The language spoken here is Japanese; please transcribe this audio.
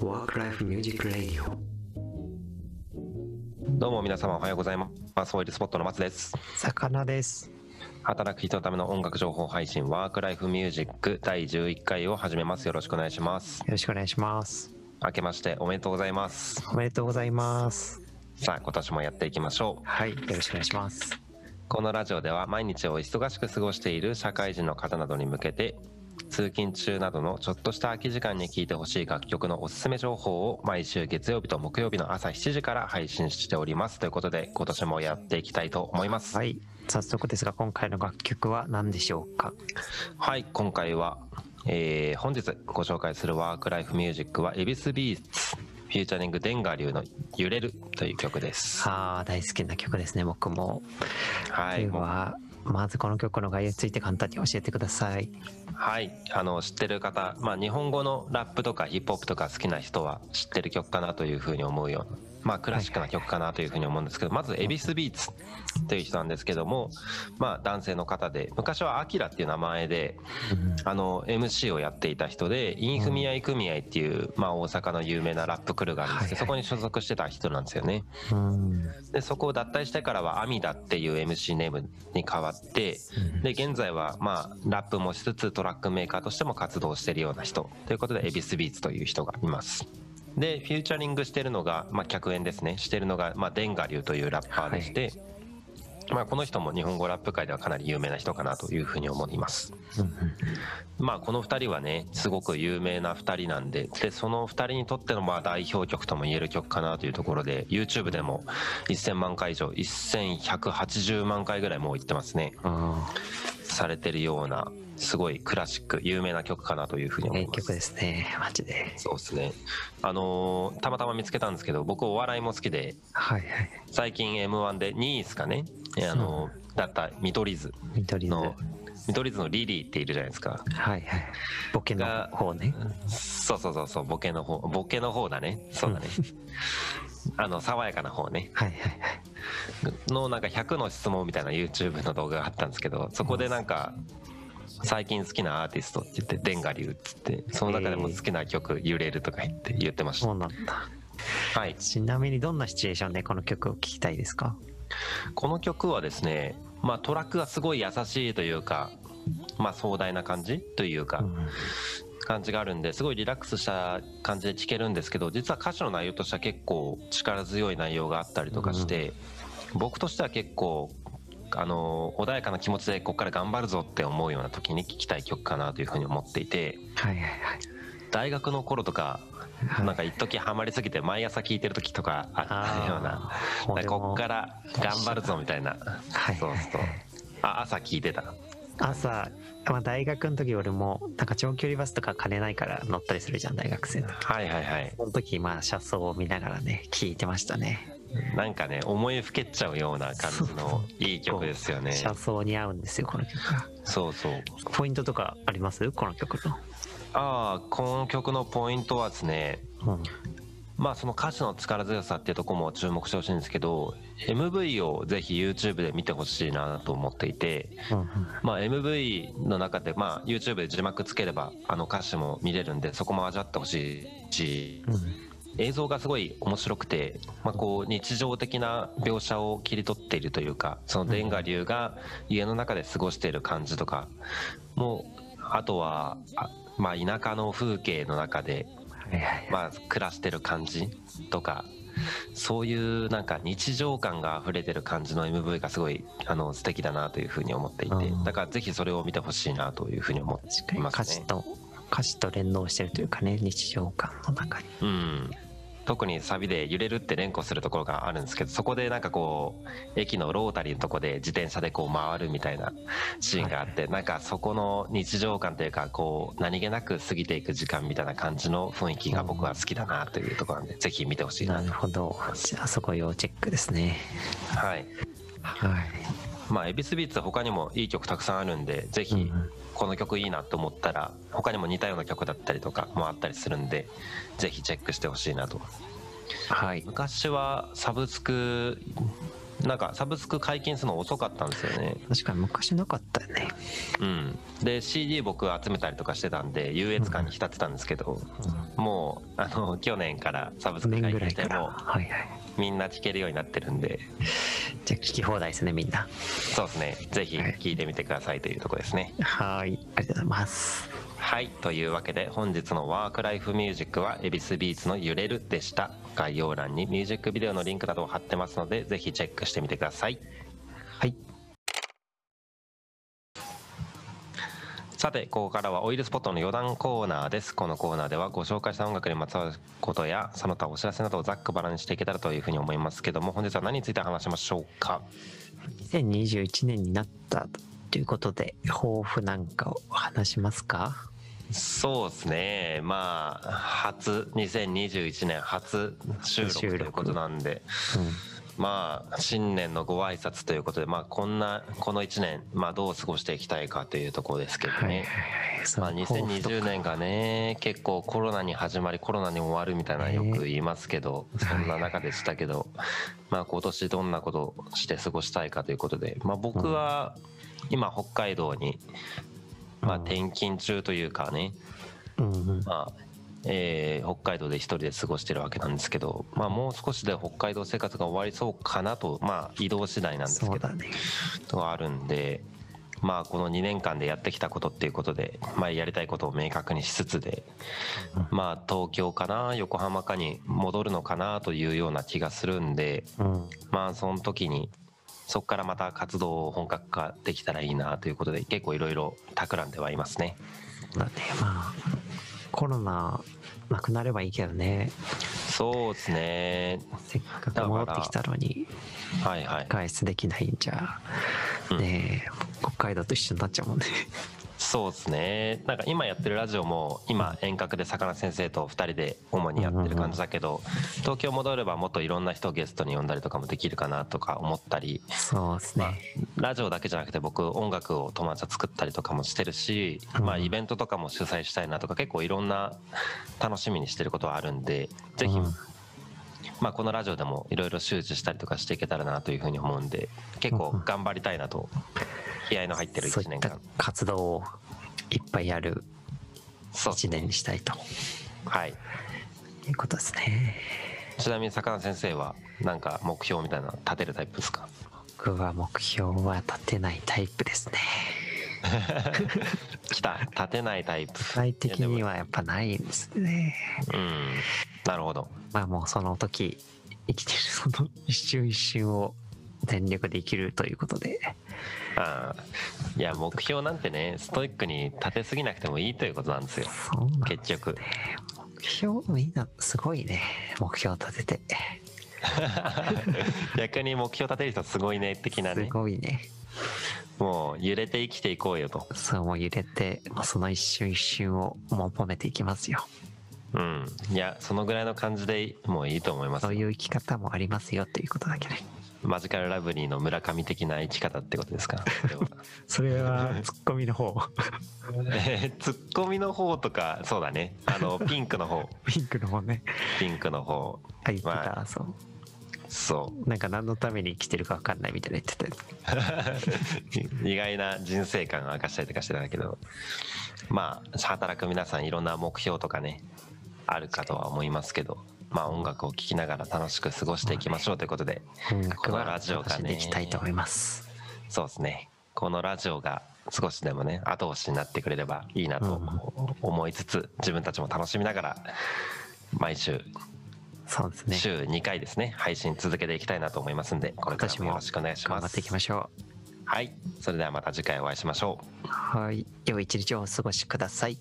Work Life Music Radio どうも皆様おはようございます。オイルスポットの松です。魚です。働く人のための音楽情報配信ワークライフミュージック第11回を始めます。よろしくお願いします。よろしくお願いします。明けましておめでとうございます。おめでとうございます。さあ今年もやっていきましょう。はい、よろしくお願いします。このラジオでは毎日を忙しく過ごしている社会人の方などに向けて通勤中などのちょっとした空き時間に聴いてほしい楽曲のおすすめ情報を毎週月曜日と木曜日の朝7時から配信しておりますということで今年もやっていきたいと思います。はい、早速ですが今回の楽曲は何でしょうか？はい、今回は、えー本日ご紹介するワークライフミュージックは、 EVISBEATS、フューチャリングデンガー流の揺れるという曲です。ああ、大好きな曲ですね、僕も。はい、では、まずこの曲の概要について簡単に教えてください。はい、あの、知ってる方、まあ、日本語のラップとかヒップホップとか好きな人は知ってる曲かなというふうに思うような、まあ、クラシックな曲かなというふうに思うんですけど、まず、 EVISBEATS という人なんですけども、まあ、男性の方で、昔は AKIRA っていう名前で、あの MC をやっていた人でインフミアイ組合っていう、まあ、大阪の有名なラップクルーがあるんですけど、そこに所属してた人なんですよね。うん。でそこを脱退してからは AMIDA っていう MC ネームに変わってで現在はまあラップもしつつトラックメーカーとしても活動してるような人ということで EVISBEATS という人がいますでフィーチャリングしてるのが、まあ、客演ですね。してるのが、まあ、田我流というラッパーでして、まあ、この人も日本語ラップ界ではかなり有名な人かなというふうに思います。まあこの2人はねすごく有名な2人なんででその2人にとってのまあ代表曲とも言える曲かなというところで YouTube でも1000万回以上1180万回ぐらいもういってますね。あされてるようなすごいクラシック有名な曲かなというふうにあ、思います名曲ですね、マジで。そうですねあのーたまたま見つけたんですけど僕お笑いも好きではいはい。最近 m 1で2位ですかねあのーだった見取り図緑の。の見取り図のリリーっているじゃないですかはいはい。ボケの方ね。そうそうそうそうボケの方ボケの方だねそうだね あの爽やかな方ねはいはいはい。のなんか100の質問みたいな YouTube の動画があったんですけどそこでなんか最近好きなアーティストって言ってデンガリュウっつってその中でも好きな曲「揺れる」とか言って言ってました。そうなんだ。はい。ちなみにどんなシチュエーションでこの曲を聴きたいですか？この曲はですねまあトラックがすごい優しいというかまあ壮大な感じというか、うん。感じがあるんですごいリラックスした感じで聴けるんですけど実は歌詞の内容としては結構力強い内容があったりとかして、僕としては結構あの穏やかな気持ちでここから頑張るぞって思うような時に聴きたい曲かなというふうに思っていてはいはいはい。大学の頃とかはい。なんか一時ハマりすぎて毎朝聴いてる時とかあったような。こっから頑張るぞみたいな。はい。そうそうあ朝聴いてた？朝、まあ、大学の時俺もなんか長距離バスとか金ないから乗ったりするじゃん大学生の時。はいはいはい。その時まあ車窓を見ながらね聞いてましたねなんかね思いふけっちゃうような感じのいい曲ですよね。車窓に合うんですよこの曲がそうそう。ポイントとかあります？この曲の、ああこの曲のポイントはですねうん、まあその歌詞の力強さっていうところも注目してほしいんですけど MV をぜひ YouTube で見てほしいなと思っていて、うんうん。まあ、MV の中で、まあ、YouTube で字幕つければあの歌詞も見れるんでそこも味わってほしいし映像がすごい面白くて、まあ、こう日常的な描写を切り取っているというかそのデンガ流が家の中で過ごしている感じとかもあとはあまあ田舎の風景の中でまあ、暮らしてる感じとかそういうなんか日常感が溢れてる感じの MV がすごいあの素敵だなというふうに思っていてうん。だからぜひそれを見てほしいなというふうに思っていますね。歌詞と連動してるというかね日常感の中に。うん。特にサビで揺れるって連呼するところがあるんですけどそこでなんかこう駅のロータリーのとこで自転車でこう回るみたいなシーンがあってなんかそこの日常感というかこう何気なく過ぎていく時間みたいな感じの雰囲気が僕は好きだなというところなんでぜひ見てほしいなと。なるほど。じゃあそこ要チェックですね。はい。はいまあ、 EVISBEATS 他にもいい曲たくさんあるんでぜひうん。この曲いいなと思ったら他にも似たような曲だったりとかもあったりするんでぜひチェックしてほしいなと。はい。昔はサブスクなんかサブスク解禁するの遅かったんですよね確かに昔なかったよね。うんで CD 僕集めたりとかしてたんで優越感に浸ってたんですけど、もうあの去年からサブスク年解ぐらいから。禁してもはいはい。みんな聴けるようになってるんでじゃあ聞き放題ですね、みんな。そうですねぜひはい聴いてみてくださいというところですねはい。ありがとうございます。はいというわけで本日のワークライフミュージックは恵比寿ビーツの揺れるでした。概要欄にミュージックビデオのリンクなどを貼ってますのでぜひチェックしてみてください。はい。さてここからはオイルスポットの余談コーナーです。このコーナーではご紹介した音楽にまつわることやその他お知らせなどをざっくばらんにしていけたらというふうに思いますけども本日は何について話しましょうか？2021年になったということで、抱負なんかを話しますか？そうですね。まあ初2021年初収録ということなんでまあ新年のご挨拶ということでまあこんなこの1年まあどう過ごしていきたいかというところですけどはいはいねはい。そまあ、の抱負とか2020年がね結構コロナに始まりコロナに終わるみたいなのよく言いますけど、ねそんな中でしたけど、まあ、今年どんなことをして過ごしたいかということで、まあ、僕は今北海道に、まあ、うん転勤中というかね、うんうん。まあえー北海道で一人で過ごしてるわけなんですけど、まあ、もう少しで北海道生活が終わりそうかなと、まあ、移動次第なんですけどね。とがあるんで、まあ、この2年間でやってきたことっていうことで、まあ、やりたいことを明確にしつつで、まあ、東京かな横浜かに戻るのかなというような気がするんで、うん。まあ、その時にそこからまた活動を本格化できたらいいなということで結構いろいろ企んではいますね。だね。まあ、コロナなくなればいいけどね。そうですねせっかく戻ってきたのにはいはい外出できないんじゃ、うん北海道と一緒になっちゃうもんね。そうですね。なんか今やってるラジオも今遠隔で魚先生と2人で主にやってる感じだけど東京戻ればもっといろんな人をゲストに呼んだりとかもできるかなとか思ったり。そうですね。ラジオだけじゃなくて僕音楽を友達と作ったりとかもしてるし、まあ、うん。イベントとかも主催したいなとか結構いろんな楽しみにしてることはあるんでぜひ、うん。まあ、このラジオでもいろいろ周知したりとかしていけたらなというふうに思うんで結構頑張りたいなと気合いの入ってる1そういった年間。活動をいっぱいやるそう。一年にしたいと。はい。いうことですね。ちなみに坂田先生はなんか目標みたいなの立てるタイプですか？僕は目標は立てないタイプですね。来た。立てないタイプ。具体的にはやっぱないんですね。うん。なるほど。まあもうその時生きてるその一瞬一瞬を全力で生きるということで。あー。いや目標なんてねストイックに立てすぎなくてもいいということなんですよ。結局。目標みんなすごいね。目標立てて。逆に目標立てる人すごいね的なすねごいね。もう揺れて生きていこうよと。そうもう揺れてもうその一瞬一瞬を求めていきますよ。うん。いやそのぐらいの感じでもういいと思いますそういう生き方もありますよっていうことだけねマジカルラブリーの村上的な生き方ってことですか？それはツッコミの方。えーツッコミの方とかそうだね。あの ピンクの方。ピンクの方ね。ピンクの方。あ言ってた、まそう。そう。なんか何のために生きてるか分かんないみたいな言ってた意外な人生観を明かしたりとかしてたんだけど。まあ働く皆さんいろんな目標とかねあるかとは思いますけどまあ音楽を聴きながら楽しく過ごしていきましょうということで音楽このはラジオがねいきたいと思います。そうですね。このラジオが少しでもね後押しになってくれればいいなと思いつつ自分たちも楽しみながら毎週そうですね。週2回ですね配信続けていきたいなと思いますんでこれからもよろしくお願いします。頑張っていきましょはい。それではまた次回お会いしましょうう。はい。良い一日をお過ごしください